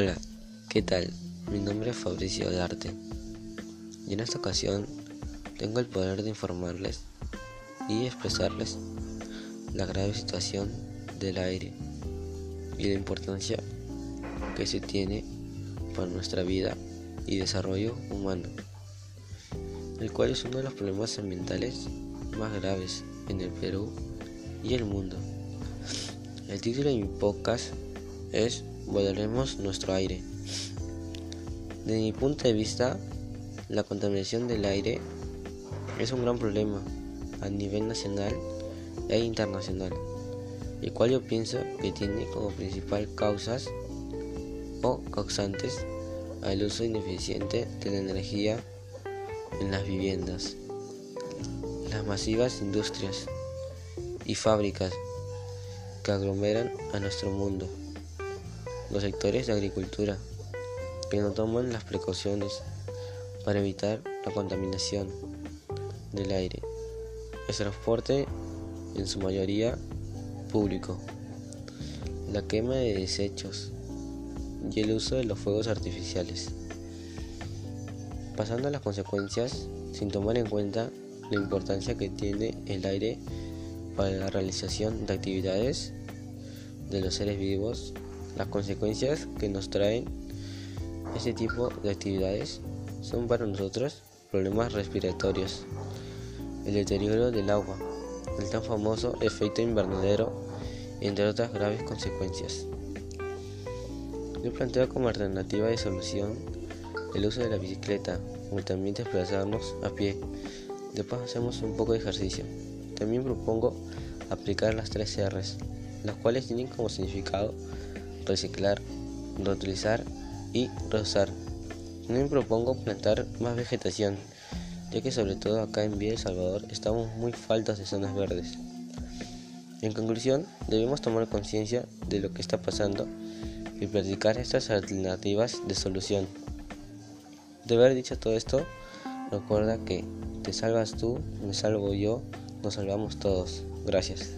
Hola, ¿qué tal? Mi nombre es Fabricio Darte y en esta ocasión tengo el poder de informarles y expresarles la grave situación del aire y la importancia que se tiene para nuestra vida y desarrollo humano, el cual es uno de los problemas ambientales más graves en el Perú y el mundo. El título de mi podcast es Valoremos nuestro aire. Desde mi punto de vista, la contaminación del aire es un gran problema a nivel nacional e internacional, el cual yo pienso que tiene como principal causas o causantes al uso ineficiente de la energía en las viviendas, las masivas industrias y fábricas que aglomeran a nuestro mundo los sectores de agricultura que no toman las precauciones para evitar la contaminación del aire, el transporte en su mayoría público, la quema de desechos y el uso de los fuegos artificiales, pasando a las consecuencias sin tomar en cuenta la importancia que tiene el aire para la realización de actividades de los seres vivos las consecuencias que nos traen este tipo de actividades son para nosotros problemas respiratorios, el deterioro del agua, el tan famoso efecto invernadero, entre otras graves consecuencias. Yo planteo como alternativa de solución el uso de la bicicleta, o también desplazarnos a pie. Después hacemos un poco de ejercicio. También propongo aplicar las tres R's, las cuales tienen como significado reciclar, reutilizar y reusar. me propongo plantar más vegetación, ya que sobre todo acá en Villa El Salvador estamos muy faltas de zonas verdes. En conclusión, debemos tomar conciencia de lo que está pasando y practicar estas alternativas de solución. De haber dicho todo esto, recuerda que te salvas tú, me salvo yo, nos salvamos todos. Gracias.